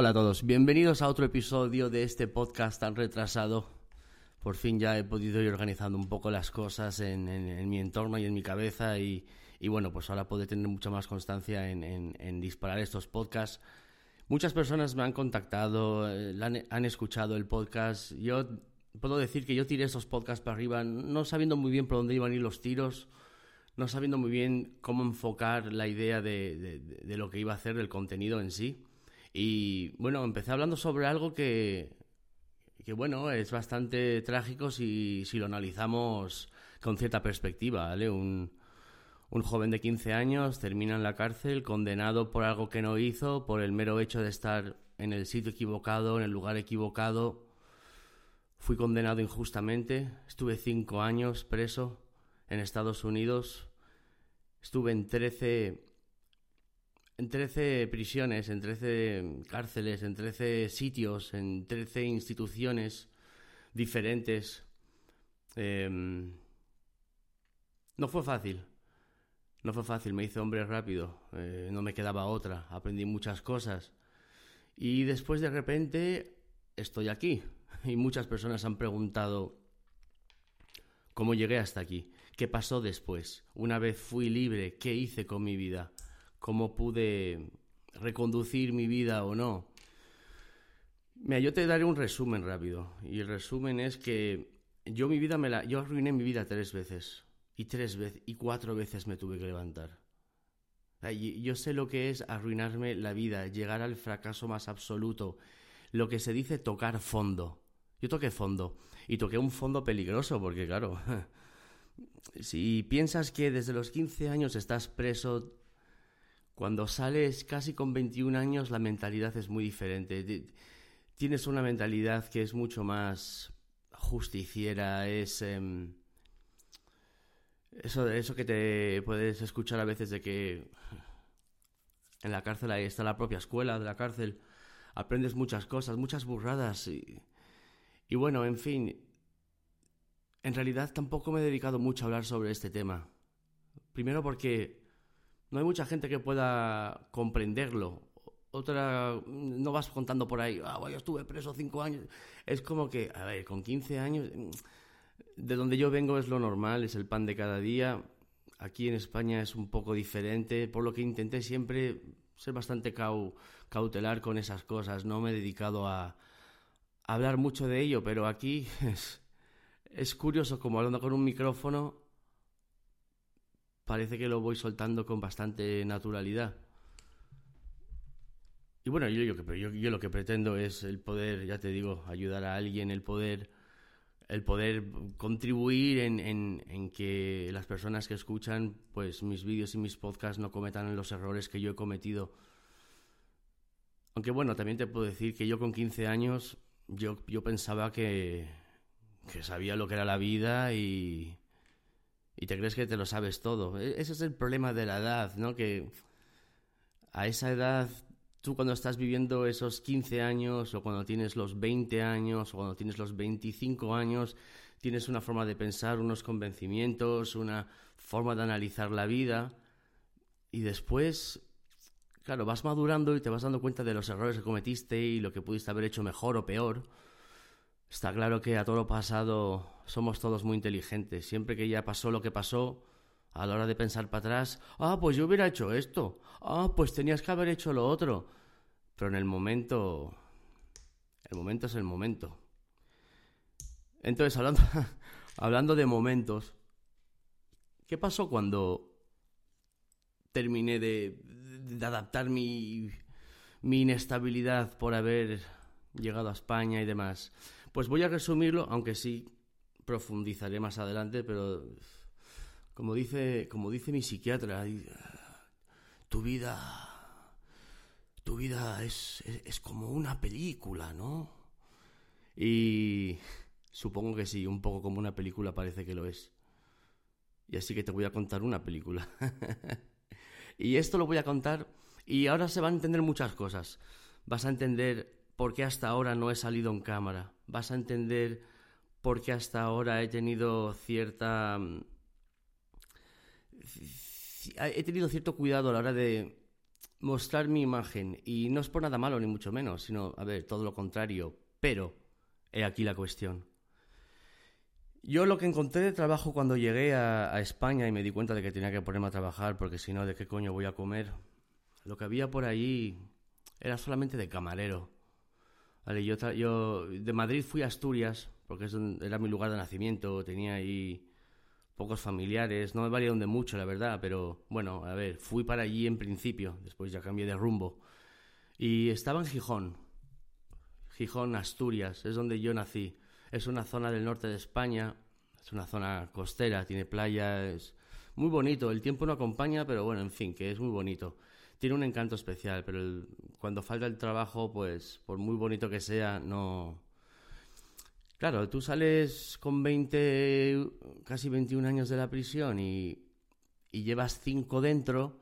Hola a todos, bienvenidos a otro episodio de este podcast tan retrasado. Por fin ya he podido ir organizando un poco las cosas en, mi entorno y en mi cabeza y, bueno, pues ahora puedo tener mucha más constancia en, disparar estos podcasts. Muchas personas me han contactado, eh, han, escuchado el podcast. Yo puedo decir que yo tiré estos podcasts para arriba no sabiendo muy bien por dónde iban a ir los tiros no sabiendo muy bien cómo enfocar la idea de, lo que iba a hacer, el contenido en sí. Y bueno, empecé hablando sobre algo que, que bueno, es bastante trágico si, si lo analizamos con cierta perspectiva, ¿vale? Un, un joven de 15 años termina en la cárcel condenado por algo que no hizo, por el mero hecho de estar en el sitio equivocado, en el lugar equivocado. Fui condenado injustamente, estuve cinco años preso en Estados Unidos Estuve en 13, en 13 prisiones, en 13 cárceles, en 13 sitios, en 13 instituciones diferentes. Em, no fue fácil. No fue fácil, me hice hombre rápido, eh, no me quedaba otra, aprendí muchas cosas. Y después de repente estoy aquí. Y muchas personas han preguntado cómo llegué hasta aquí. ¿Qué pasó después? Una vez fui libre, ¿qué hice con mi vida? ¿Cómo pude reconducir mi vida o no? Mira, yo te daré un resumen rápido. Y el resumen es que yo mi vida me la. Yo arruiné mi vida tres veces. Y tres veces. Y cuatro veces me tuve que levantar. Yo sé lo que es arruinarme la vida, llegar al fracaso más absoluto. Lo que se dice tocar fondo. Yo toqué fondo. Y toqué un fondo peligroso, porque claro. si piensas que desde los 15 años estás preso, cuando sales casi con 21 años la mentalidad es muy diferente. Tienes una mentalidad que es mucho más justiciera, es... Em, eso, eso que te puedes escuchar a veces de que en la cárcel ahí está la propia escuela de la cárcel, aprendes muchas cosas, muchas burradas y, y bueno, en fin, en realidad tampoco me he dedicado mucho a hablar sobre este tema. Primero porque no hay mucha gente que pueda comprenderlo. Otra, no vas contando por ahí, ah, yo estuve preso cinco años. Es como que, a ver, con 15 años, de donde yo vengo es lo normal, es el pan de cada día. Aquí en España es un poco diferente, por lo que intenté siempre ser bastante cautelar con esas cosas. No me he dedicado a hablar mucho de ello, pero aquí es, es curioso como hablando con un micrófono parece que lo voy soltando con bastante naturalidad. Y bueno, yo, yo, lo que pretendo es el poder, ya te digo, ayudar a alguien, el poder, el poder contribuir en, en, que las personas que escuchan pues mis vídeos y mis podcasts no cometan los errores que yo he cometido. Aunque bueno, también te puedo decir que yo con 15 años yo, yo pensaba que, que sabía lo que era la vida y, y te crees que te lo sabes todo. E, ese es el problema de la edad, ¿no? Que a esa edad, tú cuando estás viviendo esos 15 años o cuando tienes los 20 años o cuando tienes los 25 años, tienes una forma de pensar, unos convencimientos, una forma de analizar la vida y después, claro, vas madurando y te vas dando cuenta de los errores que cometiste y lo que pudiste haber hecho mejor o peor. Está claro que a todo lo pasado somos todos muy inteligentes. Siempre que ya pasó lo que pasó, a la hora de pensar para atrás, ah, pues yo hubiera hecho esto, ah, pues tenías que haber hecho lo otro. Pero en el momento, el momento es el momento. Entonces, hablando, hablando de momentos, ¿qué pasó cuando terminé de, de adaptar mi, mi inestabilidad por haber llegado a España y demás? Pues voy a resumirlo, aunque sí profundizaré más adelante, pero como dice, como dice mi psiquiatra, tu vida, tu vida es, es, como una película, ¿no? Y supongo que sí, un poco como una película parece que lo es. Y así que te voy a contar una película. y esto lo voy a contar y ahora se van a entender muchas cosas. Vas a entender por qué hasta ahora no he salido en cámara. Vas a entender por qué hasta ahora he tenido cierta... Mm, he tenido cierto cuidado a la hora de, mostrar mi imagen. Y no es por nada malo, ni mucho menos, sino, a ver, todo lo contrario. Pero, he aquí la cuestión. Yo lo que encontré de trabajo cuando llegué a, España y me di cuenta de que tenía que ponerme a trabajar porque si no, ¿de qué coño voy a comer? Lo que había por allí era solamente de camarero. Vale, yo, yo de Madrid fui a Asturias porque era mi lugar de nacimiento, tenía ahí pocos familiares, no me valieron de mucho, la verdad, pero bueno, a ver, fui para allí en principio, después ya cambié de rumbo. Y estaba en Gijón, Gijón, Asturias, es donde yo nací. Es una zona del norte de España, es una zona costera, tiene playa, es muy bonito. El tiempo no acompaña, pero bueno, en fin, que es muy bonito. Tiene un encanto especial, pero cuando falta el trabajo, pues por muy bonito que sea, no... Claro, tú sales con 20, casi 21 años de la prisión y, y llevas 5 dentro,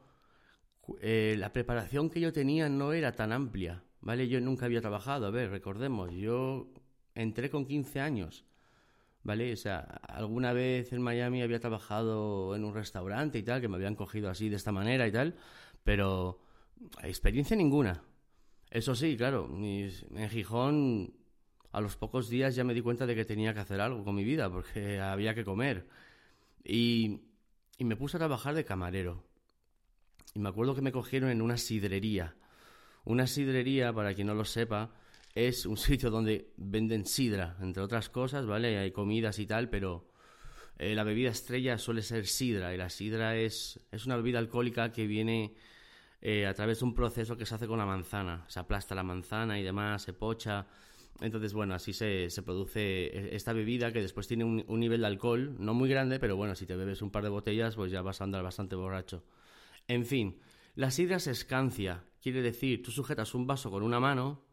eh, la preparación que yo tenía no era tan amplia, ¿vale? Yo nunca había trabajado, a ver, recordemos, yo entré con 15 años, ¿vale? O sea, alguna vez en Miami había trabajado en un restaurante y tal, que me habían cogido así de esta manera y tal, pero experiencia ninguna. Eso sí, claro, en Gijón a los pocos días ya me di cuenta de que tenía que hacer algo con mi vida, porque había que comer. Y, y me puse a trabajar de camarero. Y me acuerdo que me cogieron en una sidrería. Una sidrería, para quien no lo sepa, es un sitio donde venden sidra, entre otras cosas, ¿vale? Hay comidas y tal, pero eh, la bebida estrella suele ser sidra, y la sidra es, es una bebida alcohólica que viene eh, a través de un proceso que se hace con la manzana. Se aplasta la manzana y demás, se pocha. Entonces, bueno, así se, se produce e, esta bebida que después tiene un, un, nivel de alcohol, no muy grande, pero bueno, si te bebes un par de botellas, pues ya vas a andar bastante borracho. En fin, la sidra se escancia, quiere decir, tú sujetas un vaso con una mano,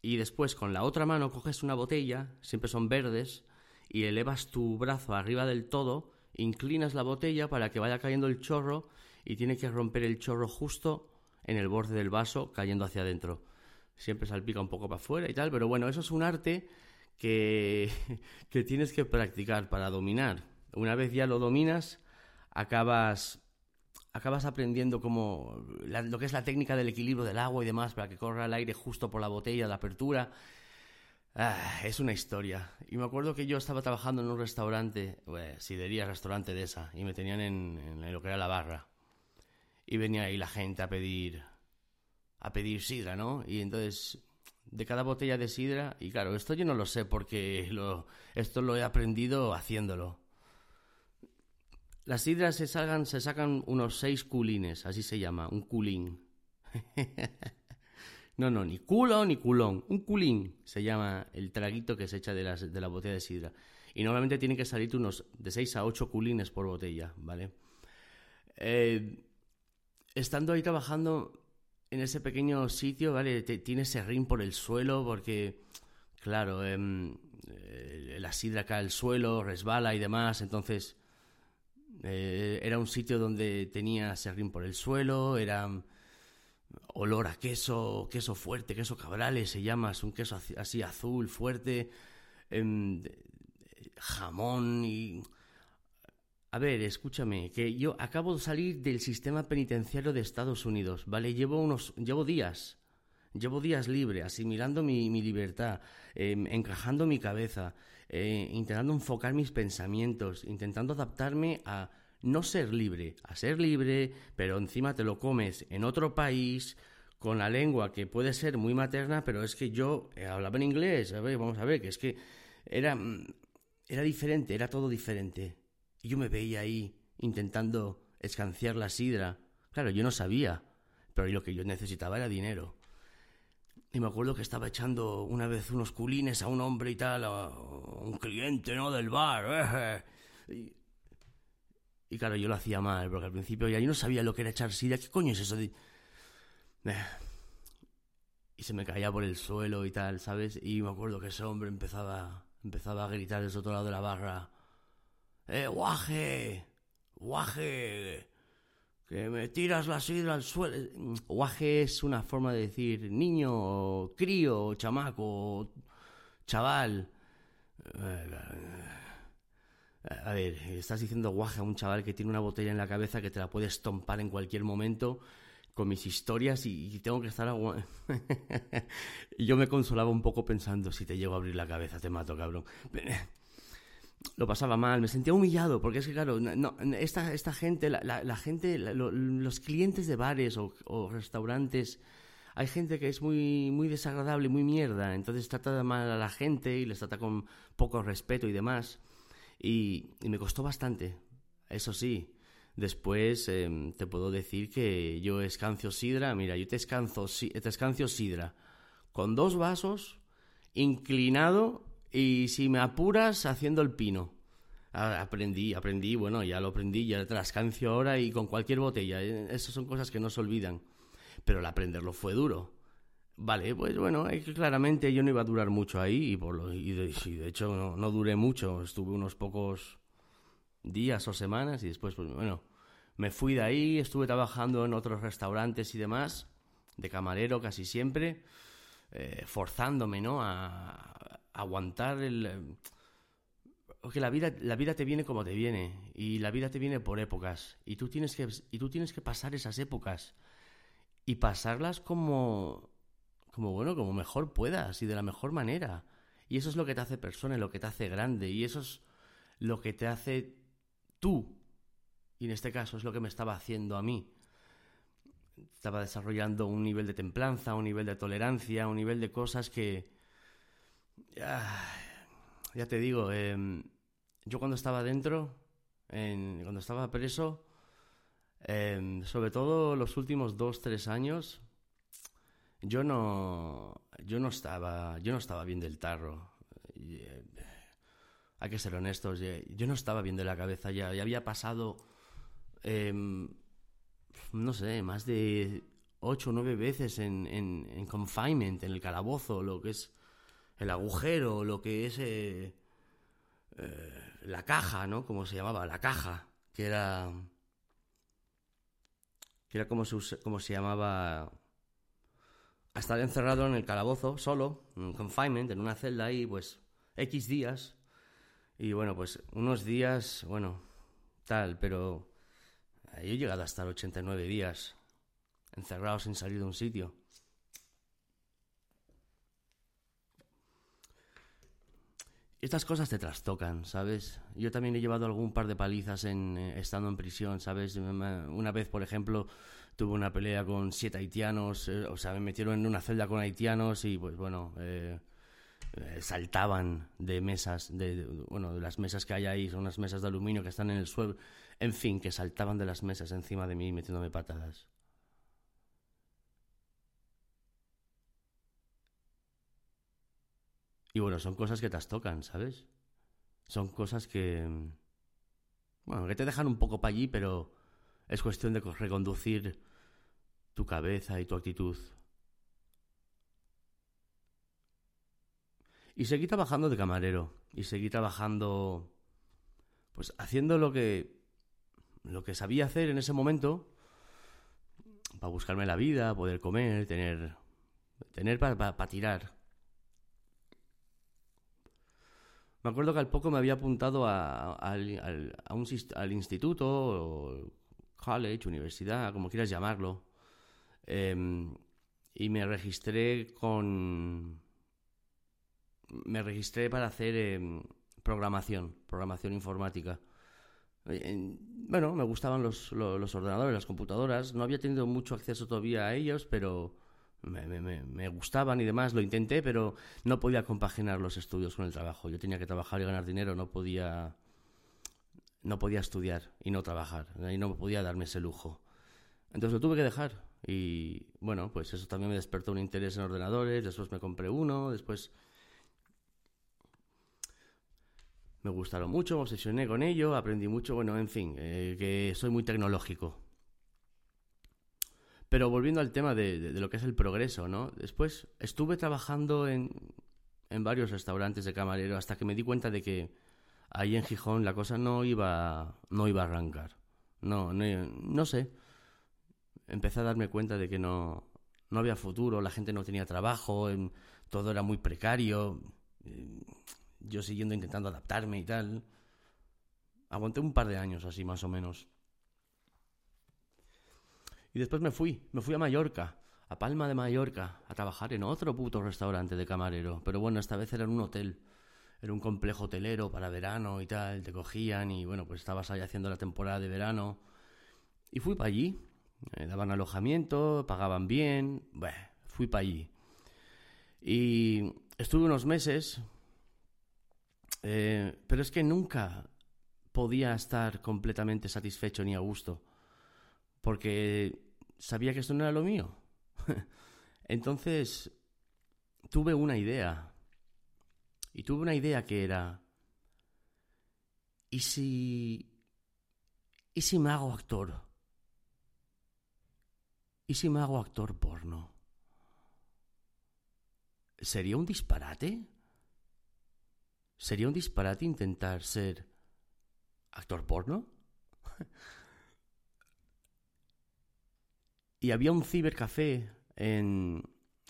y después con la otra mano coges una botella, siempre son verdes, y elevas tu brazo arriba del todo, inclinas la botella para que vaya cayendo el chorro y tiene que romper el chorro justo en el borde del vaso cayendo hacia adentro. Siempre salpica un poco para afuera y tal, pero bueno, eso es un arte que, que tienes que practicar para dominar. Una vez ya lo dominas, acabas acabas aprendiendo como lo que es la técnica del equilibrio del agua y demás para que corra el aire justo por la botella, la apertura. Ah, es una historia. Y me acuerdo que yo estaba trabajando en un restaurante, bueno, sidería, restaurante de esa, y me tenían en, en, lo que era la barra. Y venía ahí la gente a pedir, a pedir sidra, ¿no? Y entonces, de cada botella de sidra, y claro, esto yo no lo sé porque lo, esto lo he aprendido haciéndolo. Las sidras se sacan, se sacan unos seis culines, así se llama, un culín. no, no, ni culo ni culón, un culín se llama el traguito que se echa de, las, de la botella de sidra. Y normalmente tienen que salir unos de seis a ocho culines por botella, ¿vale? Eh, estando ahí trabajando en ese pequeño sitio, ¿vale? Te, tiene serrín por el suelo porque, claro, em, eh, la sidra cae al suelo, resbala y demás, entonces eh, era un sitio donde tenía serrín por el suelo, era mm, olor a queso, queso fuerte, queso cabrales se llama, es un queso así azul, fuerte, em, jamón y... A ver, escúchame, que yo acabo de salir del sistema penitenciario de Estados Unidos, ¿vale? Llevo unos, llevo días, llevo días libre, asimilando mi, mi libertad, em, encajando mi cabeza, eh, intentando enfocar mis pensamientos, intentando adaptarme a no ser libre, a ser libre, pero encima te lo comes en otro país, con la lengua que puede ser muy materna, pero es que yo eh, hablaba en inglés, a ver, vamos a ver, que es que era, mm, era diferente, era todo diferente. Y yo me veía ahí intentando escanciar la sidra. Claro, yo no sabía, pero lo que yo necesitaba era dinero. Y me acuerdo que estaba echando una vez unos culines a un hombre y tal, a un cliente, ¿no? Del bar. Eh. Y, claro, yo lo hacía mal, porque al principio ya yo no sabía lo que era echar sidra. ¿Qué coño es eso. Y se me caía por el suelo y tal, ¿sabes? Y me acuerdo que ese hombre empezaba, empezaba a gritar desde otro lado de la barra. ¡Eh, guaje! ¡Guaje! que me tiras la sidra al suelo. Guaje es una forma de decir niño, crío, chamaco, chaval. A ver, estás diciendo guaje a un chaval que tiene una botella en la cabeza que te la puede estompar en cualquier momento con mis historias y, tengo que estar y yo me consolaba un poco pensando, si te llego a abrir la cabeza te mato, cabrón. Lo pasaba mal, me sentía humillado, porque es que, claro, no, esta, esta gente, la, la, gente, los clientes de bares o, o, restaurantes, hay gente que es muy, muy desagradable, muy mierda, entonces trata mal a la gente y les trata con poco respeto y demás. Y, y me costó bastante, eso sí, Después em, te puedo decir que yo escancio sidra, mira, yo te escancio, te escancio sidra con dos vasos, inclinado y si me apuras haciendo el pino. Aprendí, aprendí, bueno, ya lo aprendí, ya escancio ahora y con cualquier botella. Eh, esas son cosas que no se olvidan. Pero el aprenderlo fue duro. Vale, pues bueno, claramente yo no iba a durar mucho ahí y, por lo, y, de, hecho no, no duré mucho. Estuve unos pocos días o semanas y después, pues bueno, me fui de ahí, estuve trabajando en otros restaurantes y demás, de camarero casi siempre, eh, forzándome, ¿no? A, aguantar el... Porque la vida, la vida te viene como te viene y la vida te viene por épocas y tú tienes que, y tú tienes que pasar esas épocas y pasarlas como, como bueno, como mejor puedas y de la mejor manera. Y eso es lo que te hace persona, lo que te hace grande y eso es lo que te hace tú. Y en este caso es lo que me estaba haciendo a mí. Estaba desarrollando un nivel de templanza, un nivel de tolerancia, un nivel de cosas que... ya te digo, em, yo cuando estaba dentro, cuando estaba preso, em, sobre todo los últimos dos, tres años, yo no, yo no estaba, yo no estaba bien del tarro. Eh, hay que ser honestos, yo no estaba bien de la cabeza ya, ya había pasado, em, no sé, más de ocho o nueve veces en, en, confinement, en el calabozo, lo que es el agujero, lo que es eh, eh, la caja, ¿no? Como se llamaba, la caja, que era, que era como se, como se llamaba estar encerrado en el calabozo, solo, en confinement, en una celda ahí, pues, X días, y bueno, pues unos días, bueno, tal, pero yo he llegado a estar 89 días encerrado sin salir de un sitio. Estas cosas te trastocan, ¿sabes? Yo también he llevado algún par de palizas en, eh, estando en prisión, ¿sabes? Una vez, por ejemplo, tuve una pelea con siete haitianos, eh, o sea, me metieron en una celda con haitianos y pues bueno, eh, eh, saltaban de mesas, de, bueno, de las mesas que hay ahí, son unas mesas de aluminio que están en el suelo, en fin, que saltaban de las mesas encima de mí metiéndome patadas. Y bueno, son cosas que te tocan, ¿sabes? Son cosas que... Bueno, que te dejan un poco para allí, pero es cuestión de reconducir tu cabeza y tu actitud Y seguí trabajando de camarero. Y seguí trabajando, pues haciendo lo que, lo que sabía hacer en ese momento para buscarme la vida, poder comer, tener, tener para tirar. Me acuerdo que al poco me había apuntado a, al, al instituto, o college, universidad, como quieras llamarlo, em, y me registré con me registré para hacer em, programación, programación informática. Eh, bueno, me gustaban los, los, ordenadores, las computadoras. No había tenido mucho acceso todavía a ellos, pero me, me, me, gustaban y demás. Lo intenté, pero no podía compaginar los estudios con el trabajo. Yo tenía que trabajar y ganar dinero, no podía, no podía estudiar y no trabajar. Y no podía darme ese lujo. Entonces lo tuve que dejar. Y bueno, pues eso también me despertó un interés en ordenadores. Después me compré uno. Después me gustaron mucho, me obsesioné con ello, aprendí mucho, bueno, en fin, eh, que soy muy tecnológico. Pero volviendo al tema de, lo que es el progreso, ¿no? Después estuve trabajando en, en varios restaurantes de camarero hasta que me di cuenta de que ahí en Gijón la cosa no iba, no iba a arrancar. No, no, no sé. Empecé a darme cuenta de que no, no había futuro, la gente no tenía trabajo, todo era muy precario yo siguiendo intentando adaptarme y tal. Aguanté un par de años así, más o menos. Y después me fui, me fui a Mallorca, a Palma de Mallorca, a trabajar en otro puto restaurante de camarero. Pero bueno, esta vez era en un hotel. Era un complejo hotelero para verano y tal. Te cogían y bueno, pues estabas ahí haciendo la temporada de verano. Y fui para allí. Me daban alojamiento, pagaban bien. Bueno, fui para allí. Y estuve unos meses, eh, pero es que nunca podía estar completamente satisfecho ni a gusto, porque sabía que esto no era lo mío. Entonces, tuve una idea, y tuve una idea que era, ¿y si... ¿Y si me hago actor? ¿Y si me hago actor porno? ¿Sería un disparate? ¿Sería un disparate intentar ser actor porno? y había un cibercafé en,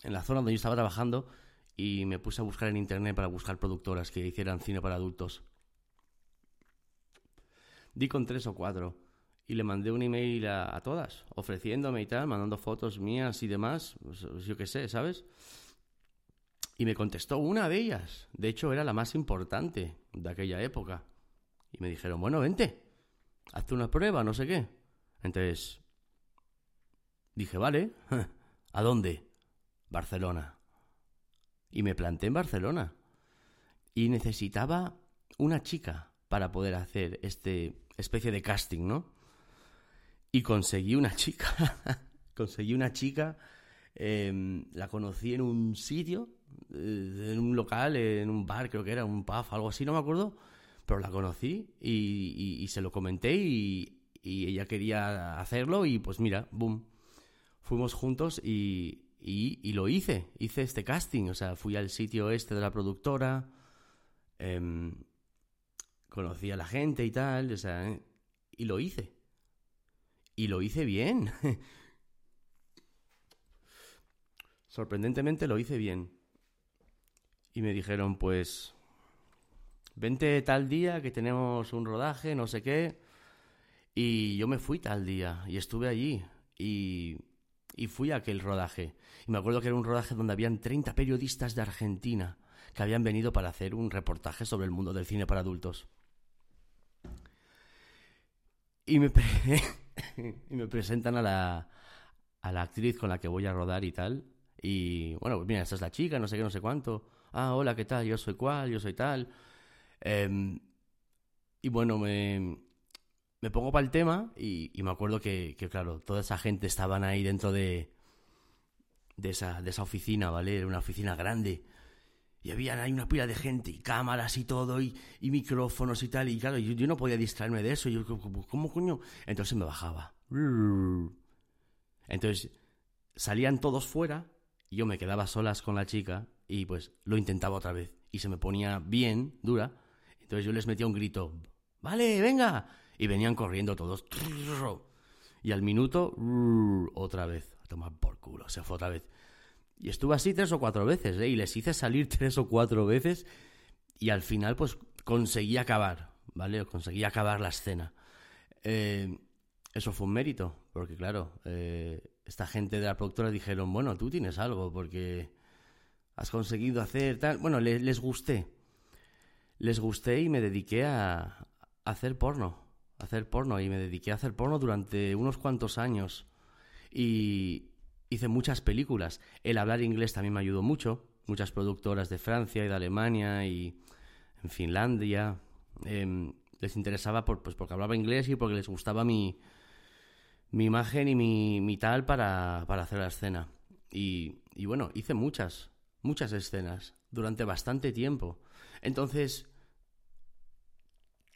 en la zona donde yo estaba trabajando y me puse a buscar en internet para buscar productoras que hicieran cine para adultos. Di con tres o cuatro y le mandé un email a, todas, ofreciéndome y tal, mandando fotos mías y demás, pues, yo qué sé, ¿sabes? Y me contestó una de ellas. De hecho, era la más importante de aquella época. Y me dijeron, bueno, vente, hazte una prueba, no sé qué. Entonces, dije, vale, ¿a dónde? Barcelona. Y me planté en Barcelona. Y necesitaba una chica para poder hacer este especie de casting, ¿no? Y conseguí una chica. conseguí una chica. Em, la conocí en un sitio eh, en un local, en un bar, creo que era, un pub, algo así, no me acuerdo, pero la conocí y, se lo comenté y, ella quería hacerlo y pues mira, boom, fuimos juntos y, lo hice, hice este casting, o sea, fui al sitio este de la productora, em, conocí a la gente y tal, o sea, eh, y lo hice. Y lo hice bien. Sorprendentemente lo hice bien y me dijeron, pues, vente tal día que tenemos un rodaje, no sé qué. Y yo me fui tal día y estuve allí y, y fui a aquel rodaje. Y me acuerdo que era un rodaje donde habían 30 periodistas de Argentina que habían venido para hacer un reportaje sobre el mundo del cine para adultos. Y me, y me presentan a la, a la actriz con la que voy a rodar y tal. Y bueno, pues mira, esta es la chica, no sé qué, no sé cuánto ah, hola, ¿qué tal? Yo soy cual, yo soy tal. Em, y bueno, me, me pongo para el tema y, me acuerdo que, claro, toda esa gente estaban ahí dentro de, de, esa, de esa oficina, ¿vale? Era una oficina grande. Y había ahí una pila de gente y cámaras y todo y, micrófonos y tal. Y claro, yo, yo, no podía distraerme de eso. Yo, ¿cómo coño? Entonces me bajaba. Entonces salían todos fuera y yo me quedaba solas con la chica y pues lo intentaba otra vez y se me ponía bien, dura. Entonces yo les metía un grito, vale, venga. Y venían corriendo todos. Y al minuto, otra vez, a tomar por culo, se fue otra vez. Y estuve así tres o cuatro veces, ¿eh? Y les hice salir tres o cuatro veces y al final pues conseguí acabar, ¿vale? Conseguí acabar la escena. Eh, eso fue un mérito, porque claro, eh, esta gente de la productora dijeron, bueno, tú tienes algo, porque has conseguido hacer tal. Bueno, les, gusté. Les gusté y me dediqué a, hacer porno. Hacer porno. Y me dediqué a hacer porno durante unos cuantos años. Y hice muchas películas. El hablar inglés también me ayudó mucho. Muchas productoras de Francia y de Alemania y en Finlandia. Em, les interesaba por, pues porque hablaba inglés y porque les gustaba mi, mi imagen y mi, mi tal para, para hacer la escena. Y, y bueno, hice muchas, muchas escenas durante bastante tiempo. Entonces,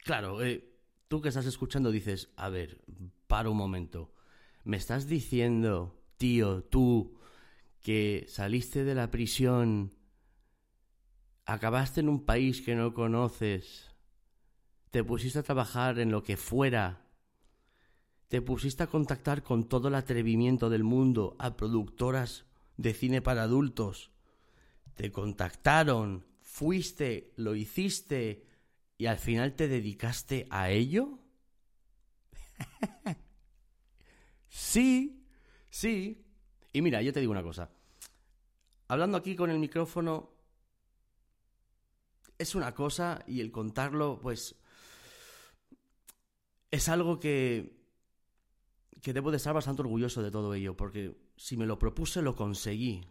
claro, eh, tú que estás escuchando dices, a ver, para un momento, ¿me estás diciendo, tío, tú, que saliste de la prisión, acabaste en un país que no conoces, te pusiste a trabajar en lo que fuera, te pusiste a contactar con todo el atrevimiento del mundo a productoras de cine para adultos, te contactaron, fuiste, lo hiciste y al final te dedicaste a ello? sí, Sí. Y mira, yo te digo una cosa. Hablando aquí con el micrófono es una cosa y el contarlo, pues, es algo que que debo de estar bastante orgulloso de todo ello, porque si me lo propuse lo conseguí.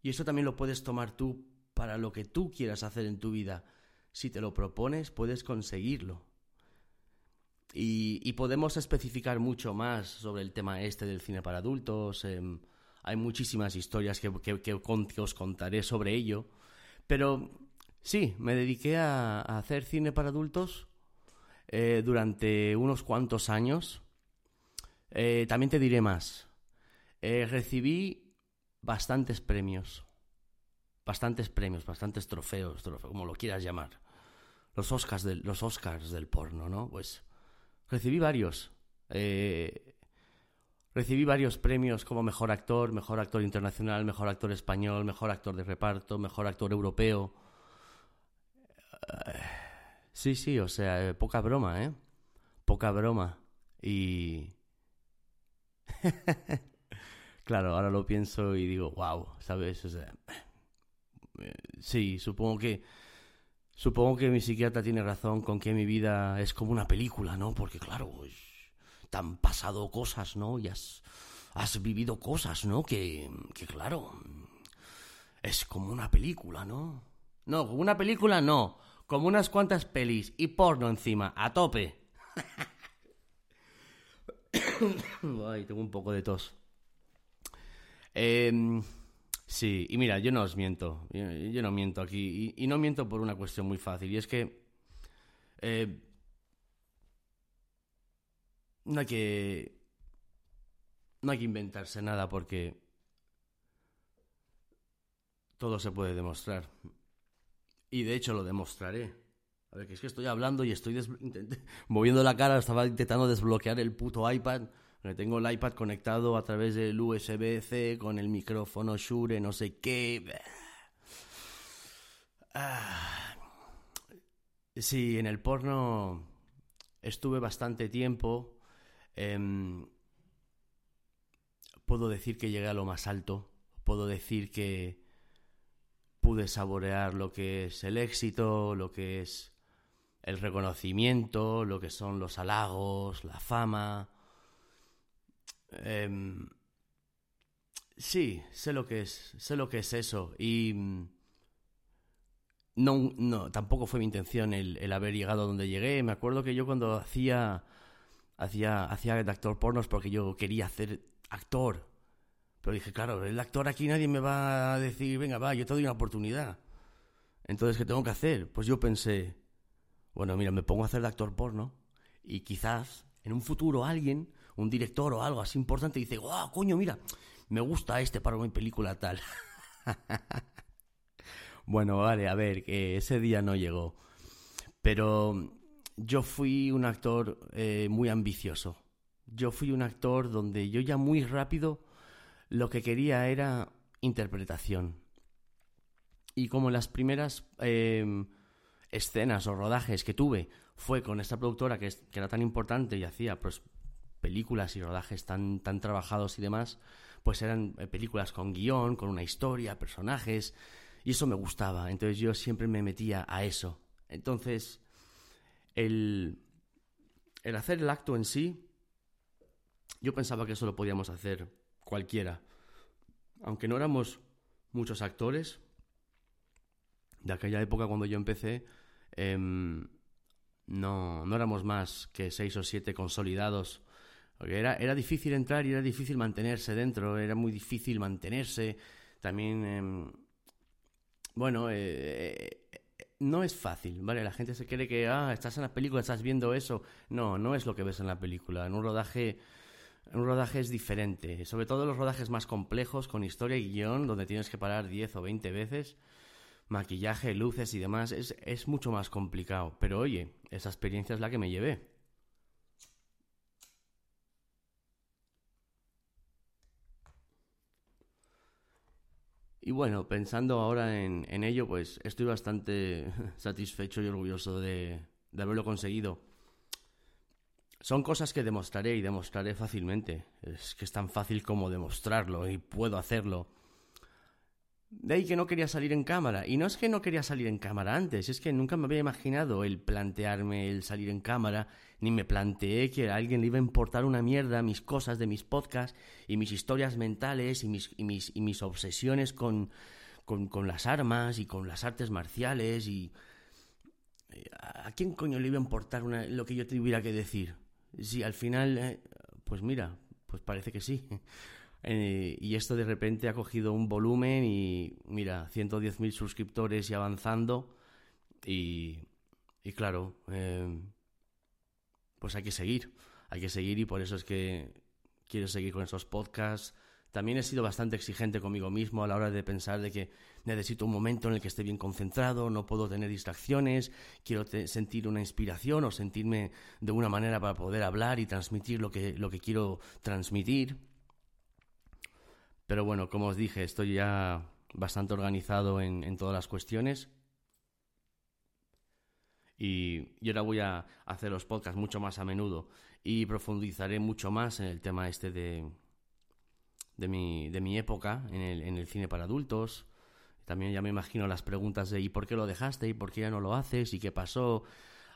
Y eso también lo puedes tomar tú para lo que tú quieras hacer en tu vida. Si te lo propones, puedes conseguirlo. Y, podemos especificar mucho más sobre el tema este del cine para adultos. Em, hay muchísimas historias que, que, os contaré sobre ello. Pero sí, me dediqué a, hacer cine para adultos eh, durante unos cuantos años. Eh, también te diré más. Eh, recibí bastantes premios. Bastantes premios, bastantes trofeos, como lo quieras llamar. Los Oscars del, los Oscars del porno, ¿no? Pues recibí varios. Eh, recibí varios premios como mejor actor, mejor actor internacional, mejor actor español, mejor actor de reparto, mejor actor europeo. sí, sí, o sea, poca broma, ¿eh? Poca broma. Y claro, ahora lo pienso y digo, wow, ¿sabes? O sea, eh, sí, supongo que supongo que mi psiquiatra tiene razón con que mi vida es como una película, ¿no? Porque claro, te han pasado cosas, ¿no? Y has, has vivido cosas, ¿no? Que, que claro, es como una película, ¿no? No, como una película no, como unas cuantas pelis y porno encima, a tope. Ay, tengo un poco de tos. Em, sí, y mira, yo no os miento. Yo, no miento aquí. Y, no miento por una cuestión muy fácil. Y es que. Eh, no hay que. No hay que inventarse nada porque. Todo se puede demostrar. Y de hecho lo demostraré. A ver, que es que estoy hablando y estoy moviendo la cara, estaba intentando desbloquear el puto iPad. Tengo el iPad conectado a través del USB-C con el micrófono Shure, no sé qué. Ah. Sí, en el porno estuve bastante tiempo. Em, puedo decir que llegué a lo más alto. Puedo decir que pude saborear lo que es el éxito, lo que es el reconocimiento, lo que son los halagos, la fama. Em, sí, sé lo que es, sé lo que es eso y mm, no, no, tampoco fue mi intención el, haber llegado donde llegué. Me acuerdo que yo cuando hacía, hacía, hacía de actor pornos porque yo quería hacer actor. Pero dije, claro, el actor aquí nadie me va a decir, venga, va, yo te doy una oportunidad. Entonces, ¿qué tengo que hacer? Pues yo pensé, bueno, mira, me pongo a hacer de actor porno y quizás en un futuro alguien, un director o algo así importante, dice, ¡guau, coño, mira! Me gusta este para una película tal. bueno, vale, a ver, que ese día no llegó. Pero yo fui un actor eh, muy ambicioso. Yo fui un actor donde yo ya muy rápido lo que quería era interpretación. Y como las primeras... Eh, escenas o rodajes que tuve fue con esta productora que, era tan importante y hacía pues películas y rodajes tan, tan trabajados y demás, pues eran eh, películas con guion, con una historia, personajes, y eso me gustaba. Entonces yo siempre me metía a eso. Entonces, el, el hacer el acto en sí, yo pensaba que eso lo podíamos hacer cualquiera. Aunque no éramos muchos actores, de aquella época cuando yo empecé, Em, no, no éramos más que seis o siete consolidados. Porque era, era difícil entrar y era difícil mantenerse dentro, era muy difícil mantenerse. También, em, bueno, eh, eh, no es fácil, ¿vale? La gente se cree que, ah, estás en la película, estás viendo eso. No, no es lo que ves en la película. En un rodaje, en un rodaje es diferente. Sobre todo los rodajes más complejos, con historia y guion, donde tienes que parar 10 o 20 veces maquillaje, luces y demás, es, es mucho más complicado. Pero oye, esa experiencia es la que me llevé. Y bueno, pensando ahora en, en, ello, pues estoy bastante satisfecho y orgulloso de, de haberlo conseguido. son cosas que demostraré y demostraré fácilmente. Es que es tan fácil como demostrarlo y puedo hacerlo. De ahí que no quería salir en cámara. Y no es que no quería salir en cámara antes, es que nunca me había imaginado el plantearme el salir en cámara, ni me planteé que a alguien le iba a importar una mierda mis cosas de mis podcasts y mis historias mentales y mis, y mis, y mis obsesiones con, con, con las armas y con las artes marciales y... ¿A quién coño le iba a importar lo que yo tuviera que decir? Si al final, eh, pues mira, pues parece que sí. Eh, y esto de repente ha cogido un volumen y mira, 110.000 suscriptores y avanzando. Y, claro, eh, pues hay que seguir, hay que seguir y por eso es que quiero seguir con esos podcasts. También he sido bastante exigente conmigo mismo a la hora de pensar de que necesito un momento en el que esté bien concentrado, no puedo tener distracciones, quiero sentir una inspiración o sentirme de una manera para poder hablar y transmitir lo que, lo que quiero transmitir. Pero bueno, como os dije, estoy ya bastante organizado en, todas las cuestiones. Y, y, ahora voy a hacer los podcasts mucho más a menudo y profundizaré mucho más en el tema este de, de, mi, de mi época en el, en el cine para adultos. También ya me imagino las preguntas de ¿y por qué lo dejaste? ¿y por qué ya no lo haces? ¿y qué pasó?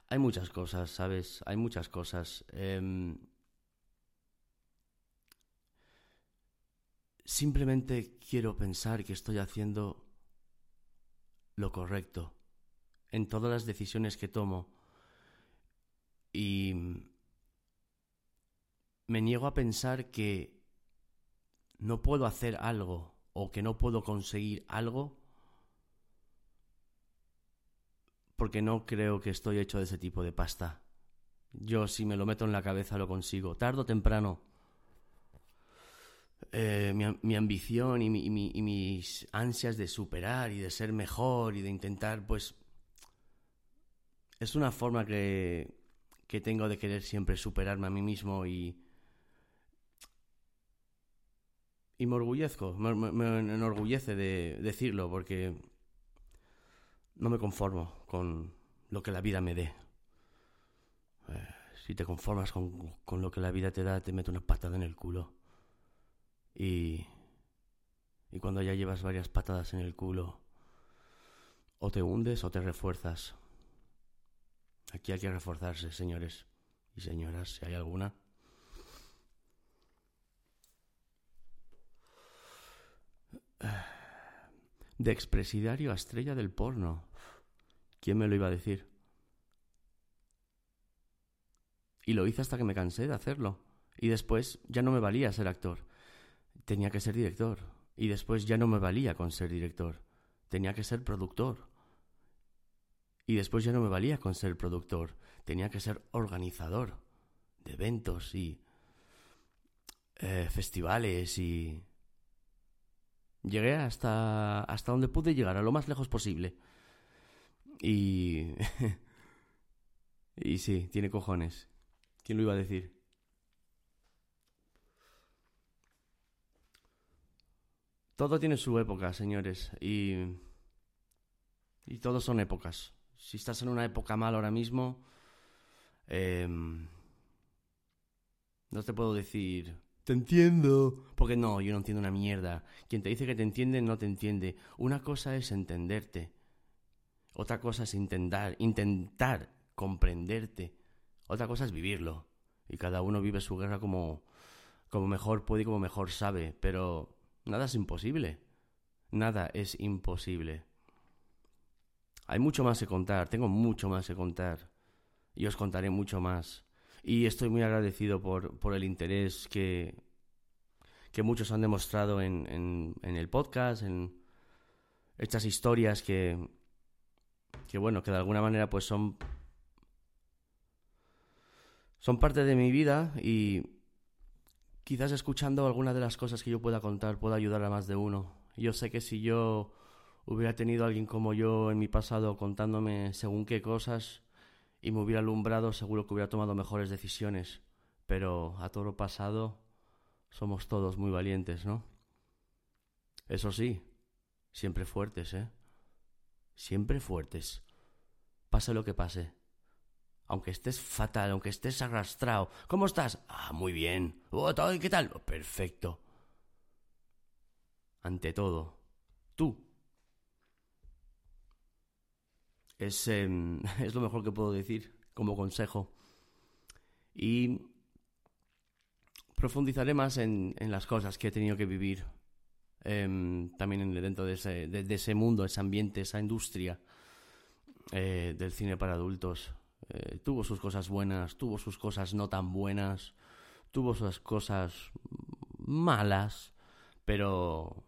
Hay muchas cosas, ¿sabes? Hay muchas cosas. Em, Simplemente quiero pensar que estoy haciendo lo correcto en todas las decisiones que tomo y me niego a pensar que no puedo hacer algo o que no puedo conseguir algo porque no creo que estoy hecho de ese tipo de pasta. Yo si me lo meto en la cabeza lo consigo, tarde o temprano. Eh, mi, ambición y, mis ansias de superar y de ser mejor y de intentar, pues, es una forma que, que tengo de querer siempre superarme a mí mismo y, y me orgullezco, me, enorgullece de decirlo porque no me conformo con lo que la vida me dé. Eh, si te conformas con, con, lo que la vida te da, te mete una patada en el culo. Y, y cuando ya llevas varias patadas en el culo, o te hundes o te refuerzas. Aquí hay que reforzarse, señores y señoras, si hay alguna. De expresidario a estrella del porno. ¿Quién me lo iba a decir? Y lo hice hasta que me cansé de hacerlo. Y después ya no me valía ser actor tenía que ser director. Y después ya no me valía con ser director. Tenía que ser productor. Y después ya no me valía con ser productor. Tenía que ser organizador de eventos y eh, festivales y... Llegué hasta, hasta donde pude llegar, a lo más lejos posible. Y... y sí, tiene cojones. ¿Quién lo iba a decir? Todo tiene su época, señores, y, y todos son épocas. Si estás en una época mal ahora mismo, em, no te puedo decir, te entiendo, porque no, yo no entiendo una mierda. Quien te dice que te entiende no te entiende. Una cosa es entenderte, otra cosa es intentar, intentar comprenderte, otra cosa es vivirlo. Y cada uno vive su guerra como, como mejor puede y como mejor sabe, pero Nada es imposible. Nada es imposible. Hay mucho más que contar, tengo mucho más que contar. Y os contaré mucho más. Y estoy muy agradecido por, por el interés que, que muchos han demostrado en, en, en el podcast, en estas historias que, que, bueno, que de alguna manera pues son, son parte de mi vida y, quizás escuchando alguna de las cosas que yo pueda contar pueda ayudar a más de uno. Yo sé que si yo hubiera tenido a alguien como yo en mi pasado contándome según qué cosas y me hubiera alumbrado, seguro que hubiera tomado mejores decisiones. Pero a todo pasado somos todos muy valientes, ¿no? Eso sí, siempre fuertes, ¿eh? Siempre fuertes. Pase lo que pase. Aunque estés fatal, aunque estés arrastrado. ¿Cómo estás? Ah, muy bien. Oh, ¿Qué tal? Oh, perfecto. Ante todo, tú. Es, em, es lo mejor que puedo decir como consejo. Y profundizaré más en, en las cosas que he tenido que vivir. Em, también dentro de ese, de, ese, mundo, ese ambiente, esa industria eh, del cine para adultos. Eh, tuvo sus cosas buenas, tuvo sus cosas no tan buenas, tuvo sus cosas malas, pero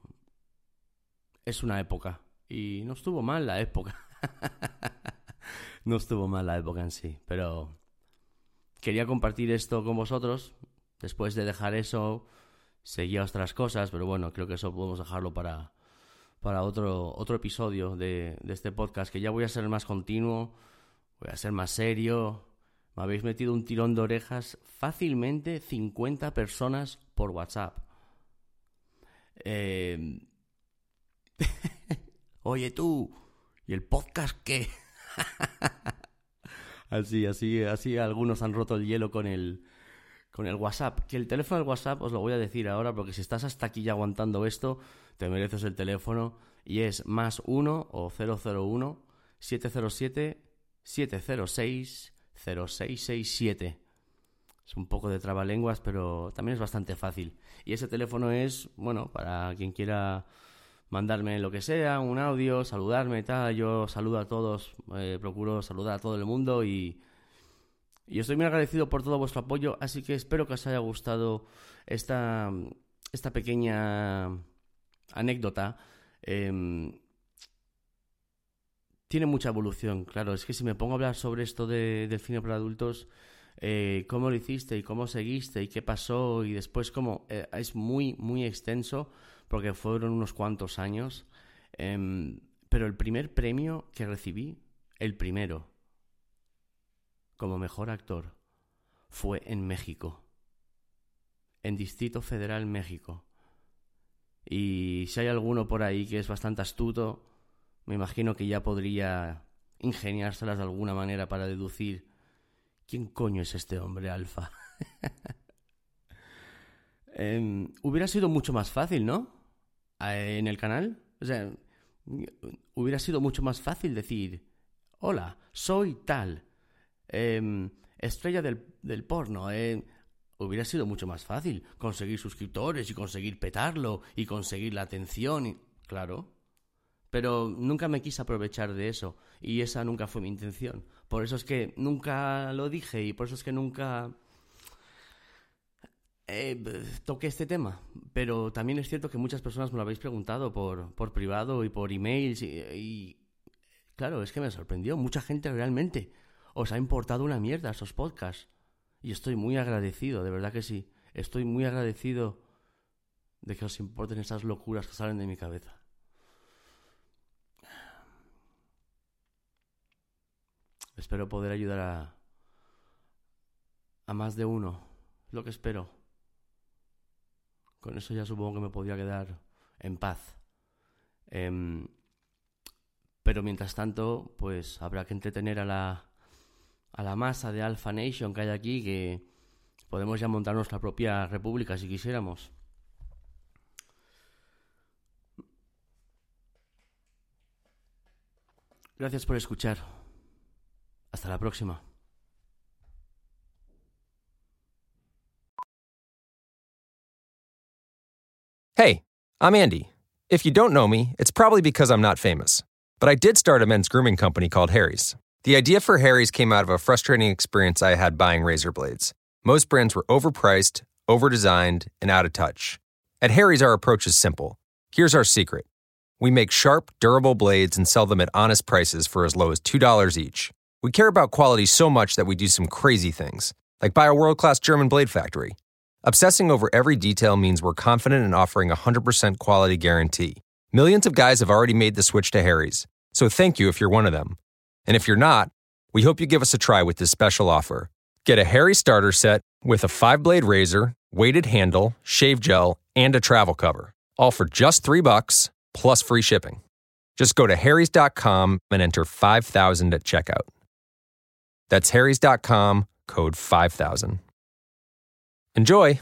es una época. Y no estuvo mal la época. no estuvo mal la época en sí, pero quería compartir esto con vosotros. Después de dejar eso, seguía otras cosas, pero bueno, creo que eso podemos dejarlo para, para otro, otro episodio de, de este podcast, que ya voy a ser más continuo voy a ser más serio. Me habéis metido un tirón de orejas fácilmente 50 personas por WhatsApp. Eh... Oye tú, ¿y el podcast qué? así, así, así algunos han roto el hielo con el, con el WhatsApp. Que el teléfono del WhatsApp os lo voy a decir ahora porque si estás hasta aquí ya aguantando esto, te mereces el teléfono y es más 1 o 001 707 706-0667. Es un poco de trabalenguas, pero también es bastante fácil. Y ese teléfono es, bueno, para quien quiera mandarme lo que sea, un audio, saludarme, tal. Yo saludo a todos, eh, procuro saludar a todo el mundo y, y estoy muy agradecido por todo vuestro apoyo. Así que espero que os haya gustado esta, esta pequeña anécdota. Em, tiene mucha evolución, claro. Es que si me pongo a hablar sobre esto de, del cine para adultos, eh, cómo lo hiciste y cómo seguiste y qué pasó y después cómo... Eh, es muy, muy extenso porque fueron unos cuantos años. Em, pero el primer premio que recibí, el primero, como mejor actor, fue en México, en Distrito Federal México. Y si hay alguno por ahí que es bastante astuto, me imagino que ya podría ingeniárselas de alguna manera para deducir quién coño es este hombre alfa. Em, hubiera sido mucho más fácil, ¿no? En el canal. O sea, hubiera sido mucho más fácil decir, hola, soy tal, em, estrella del, del porno. Eh, hubiera sido mucho más fácil conseguir suscriptores y conseguir petarlo y conseguir la atención. Claro. Pero nunca me quise aprovechar de eso y esa nunca fue mi intención. Por eso es que nunca lo dije y por eso es que nunca eh, toqué este tema. Pero también es cierto que muchas personas me lo habéis preguntado por, por privado y por emails y, y claro, es que me sorprendió. Mucha gente realmente os ha importado una mierda esos podcasts. Y estoy muy agradecido, de verdad que sí. Estoy muy agradecido de que os importen esas locuras que salen de mi cabeza. Espero poder ayudar a, más de uno. Es lo que espero. Con eso ya supongo que me podría quedar en paz. Em, pero mientras tanto, pues habrá que entretener a la, a la masa de Alpha Nation que hay aquí, que podemos ya montar nuestra propia república si quisiéramos. Gracias por escuchar. Hasta la próxima. Hey, I'm Andy. If you don't know me, it's probably because I'm not famous. But I did start a men's grooming company called Harry's. The idea for Harry's came out of a frustrating experience I had buying razor blades. Most brands were overpriced, overdesigned, and out of touch. At Harry's, our approach is simple. Here's our secret we make sharp, durable blades and sell them at honest prices for as low as $2 each. We care about quality so much that we do some crazy things, like buy a world class German blade factory. Obsessing over every detail means we're confident in offering a 100% quality guarantee. Millions of guys have already made the switch to Harry's, so thank you if you're one of them. And if you're not, we hope you give us a try with this special offer. Get a Harry starter set with a five blade razor, weighted handle, shave gel, and a travel cover, all for just three bucks plus free shipping. Just go to harrys.com and enter 5000 at checkout. That's harrys.com, code 5000. Enjoy!